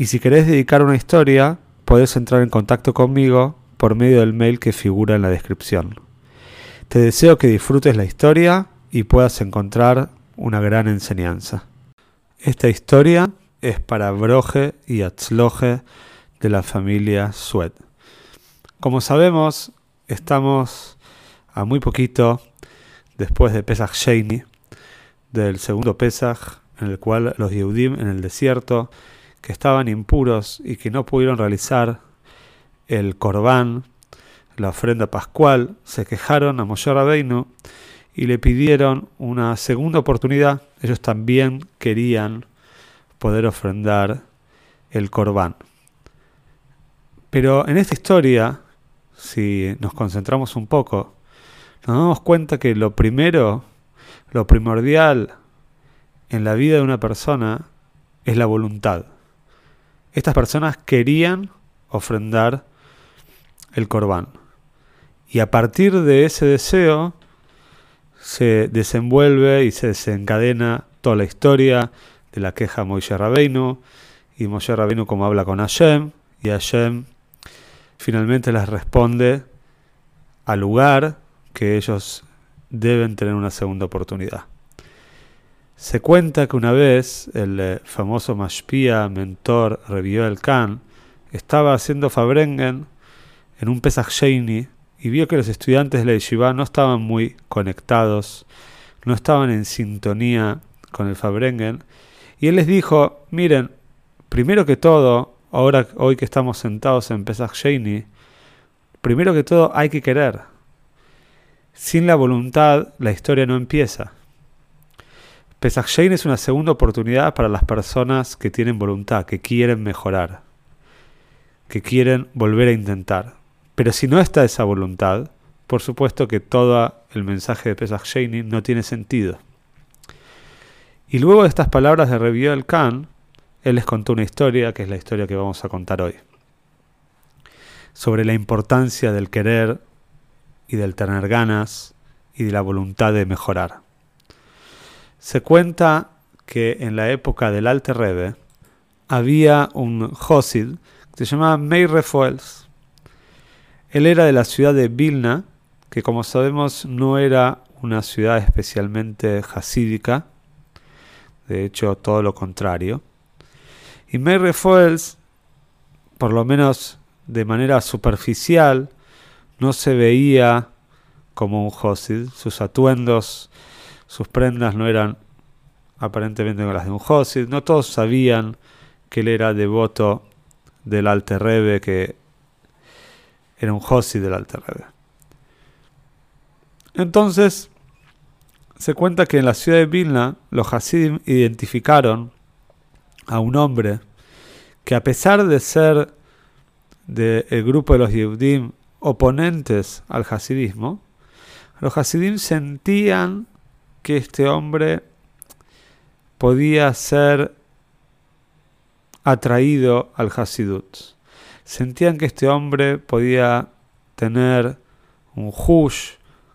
y si querés dedicar una historia, podés entrar en contacto conmigo por medio del mail que figura en la descripción. Te deseo que disfrutes la historia y puedas encontrar una gran enseñanza. Esta historia es para Broje y Atzloje de la familia Sued. Como sabemos, estamos a muy poquito después de Pesach Sheini, del segundo Pesach, en el cual los Yehudim en el desierto, que estaban impuros y que no pudieron realizar el Corbán, la ofrenda pascual, se quejaron a Moshe Rabbeinu y le pidieron una segunda oportunidad. Ellos también querían poder ofrendar el Corbán. Pero en esta historia, si nos concentramos un poco, nos damos cuenta que lo primero, lo primordial en la vida de una persona es la voluntad. Estas personas querían ofrendar el corbán. Y a partir de ese deseo se desenvuelve y se desencadena toda la historia de la queja Moisés Rabbeinu y Moisés Rabbeinu como habla con Hashem y Hashem finalmente les responde al lugar que ellos deben tener una segunda oportunidad. Se cuenta que una vez el eh, famoso Mashpia, mentor, revió el Khan, estaba haciendo Fabrengen en un Pesach Sheini y vio que los estudiantes de la yeshiva no estaban muy conectados, no estaban en sintonía con el Fabrengen, y él les dijo, miren, primero que todo, ahora hoy que estamos sentados en Pesach Sheini, primero que todo hay que querer. Sin la voluntad la historia no empieza. Pesach Sheini es una segunda oportunidad para las personas que tienen voluntad, que quieren mejorar, que quieren volver a intentar. Pero si no está esa voluntad, por supuesto que todo el mensaje de Pesach Sheini no tiene sentido. Y luego de estas palabras de Revió el Khan, él les contó una historia, que es la historia que vamos a contar hoy, sobre la importancia del querer y del tener ganas y de la voluntad de mejorar. Se cuenta que en la época del Alte Rebbe había un Josid que se llamaba Meir Refuels. Él era de la ciudad de Vilna, que como sabemos no era una ciudad especialmente hasídica, de hecho todo lo contrario. Y Meir Refuels, por lo menos de manera superficial, no se veía como un Josid. Sus atuendos, sus prendas no eran aparentemente como las de un Josid. No todos sabían que él era devoto del Alte Rebbe, que era un Josid del Alte Rebbe. Entonces, se cuenta que en la ciudad de Vilna los Hasidim identificaron a un hombre que a pesar de ser del grupo de los Yehudim oponentes al hasidismo, los hasidim sentían que este hombre podía ser atraído al hasidut. Sentían que este hombre podía tener un hush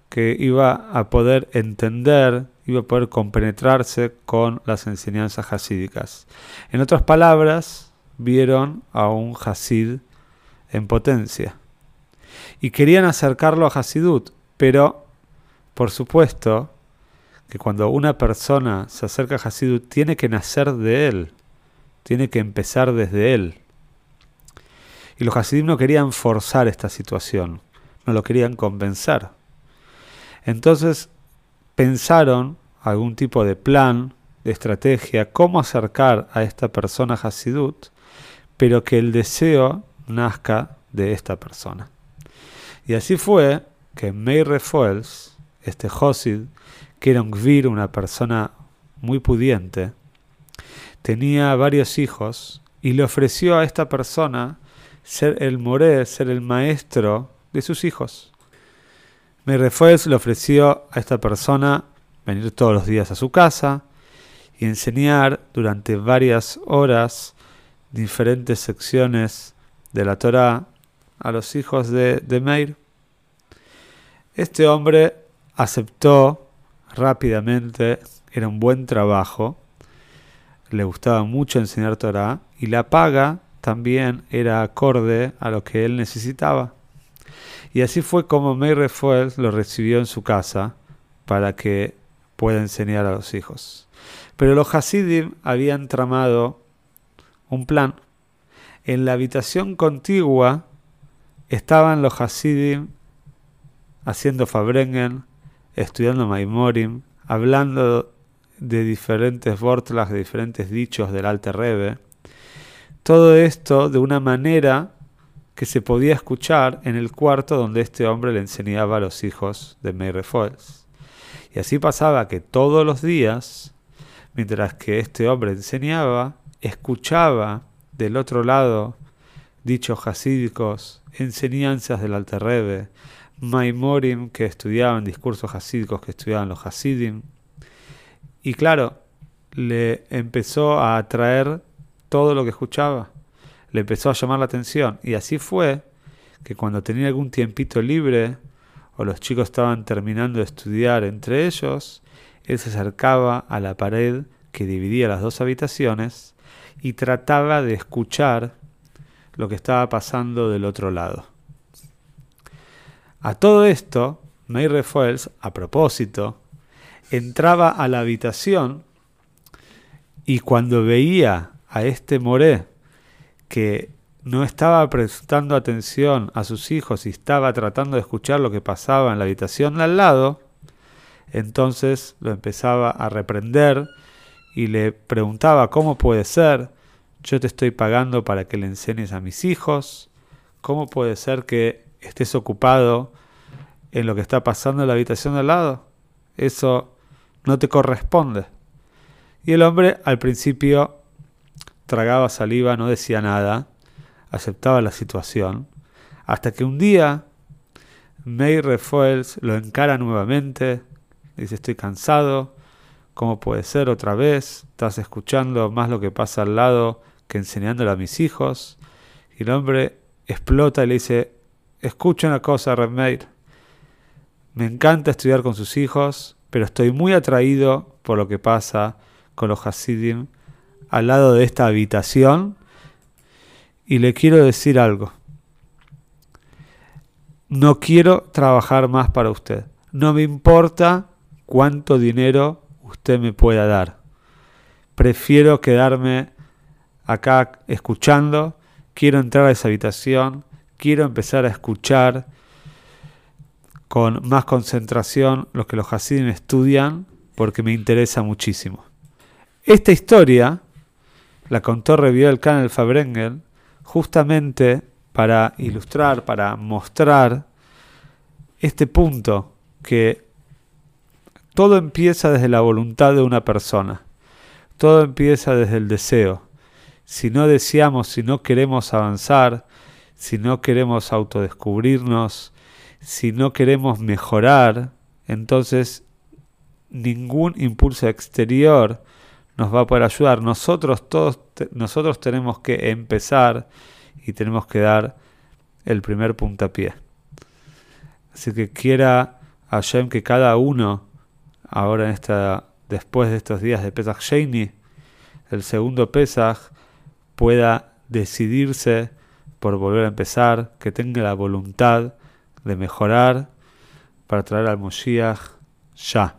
que iba a poder entender, iba a poder compenetrarse con las enseñanzas hasídicas. En otras palabras, vieron a un hasid en potencia y querían acercarlo a Hasidut, pero por supuesto que cuando una persona se acerca a Hasidut tiene que nacer de él, tiene que empezar desde él. Y los Hasidim no querían forzar esta situación, no lo querían convencer. Entonces pensaron algún tipo de plan, de estrategia, cómo acercar a esta persona Hasidut, pero que el deseo nazca de esta persona. Y así fue que Meir Refuels, este Josid, que era un Gvir, una persona muy pudiente, tenía varios hijos y le ofreció a esta persona ser el moré, ser el maestro de sus hijos. Meirrefuels le ofreció a esta persona venir todos los días a su casa y enseñar durante varias horas diferentes secciones de la Torá a los hijos de, de Meir. Este hombre aceptó rápidamente, era un buen trabajo, le gustaba mucho enseñar Torah y la paga también era acorde a lo que él necesitaba. Y así fue como Meir lo recibió en su casa para que pueda enseñar a los hijos. Pero los Hasidim habían tramado un plan. En la habitación contigua estaban los Hasidim haciendo Fabrengen, estudiando Maimorim, hablando de diferentes vortlas, de diferentes dichos del Alte Rebe. Todo esto de una manera que se podía escuchar en el cuarto donde este hombre le enseñaba a los hijos de Meir Y así pasaba que todos los días, mientras que este hombre enseñaba, escuchaba del otro lado dichos hasídicos, enseñanzas del Alte Rebe, Maimorim que estudiaban discursos hasídicos que estudiaban los hasidim. Y claro, le empezó a atraer todo lo que escuchaba, le empezó a llamar la atención. Y así fue que cuando tenía algún tiempito libre, o los chicos estaban terminando de estudiar entre ellos, él se acercaba a la pared que dividía las dos habitaciones y trataba de escuchar lo que estaba pasando del otro lado. A todo esto, May Refuels, a propósito, entraba a la habitación y cuando veía a este Moré que no estaba prestando atención a sus hijos y estaba tratando de escuchar lo que pasaba en la habitación de al lado, entonces lo empezaba a reprender y le preguntaba cómo puede ser, yo te estoy pagando para que le enseñes a mis hijos, cómo puede ser que estés ocupado en lo que está pasando en la habitación de al lado. Eso no te corresponde. Y el hombre al principio tragaba saliva, no decía nada, aceptaba la situación, hasta que un día May Refuels lo encara nuevamente, dice estoy cansado, ¿cómo puede ser otra vez? Estás escuchando más lo que pasa al lado que enseñándole a mis hijos. Y el hombre explota y le dice, escucha una cosa, Meir. Me encanta estudiar con sus hijos, pero estoy muy atraído por lo que pasa con los Hasidim al lado de esta habitación y le quiero decir algo. No quiero trabajar más para usted. No me importa cuánto dinero usted me pueda dar. Prefiero quedarme acá escuchando. Quiero entrar a esa habitación. Quiero empezar a escuchar con más concentración lo que los Hasidim estudian porque me interesa muchísimo. Esta historia la contó Revió el Canal Fabrengel justamente para ilustrar, para mostrar este punto que todo empieza desde la voluntad de una persona, todo empieza desde el deseo. Si no deseamos, si no queremos avanzar, si no queremos autodescubrirnos, si no queremos mejorar, entonces ningún impulso exterior nos va a poder ayudar. Nosotros todos nosotros tenemos que empezar y tenemos que dar el primer puntapié. Así que quiera Hashem que cada uno ahora en esta después de estos días de Pesach Sheini, el segundo Pesach pueda decidirse por volver a empezar, que tenga la voluntad de mejorar para traer al Moshiach ya.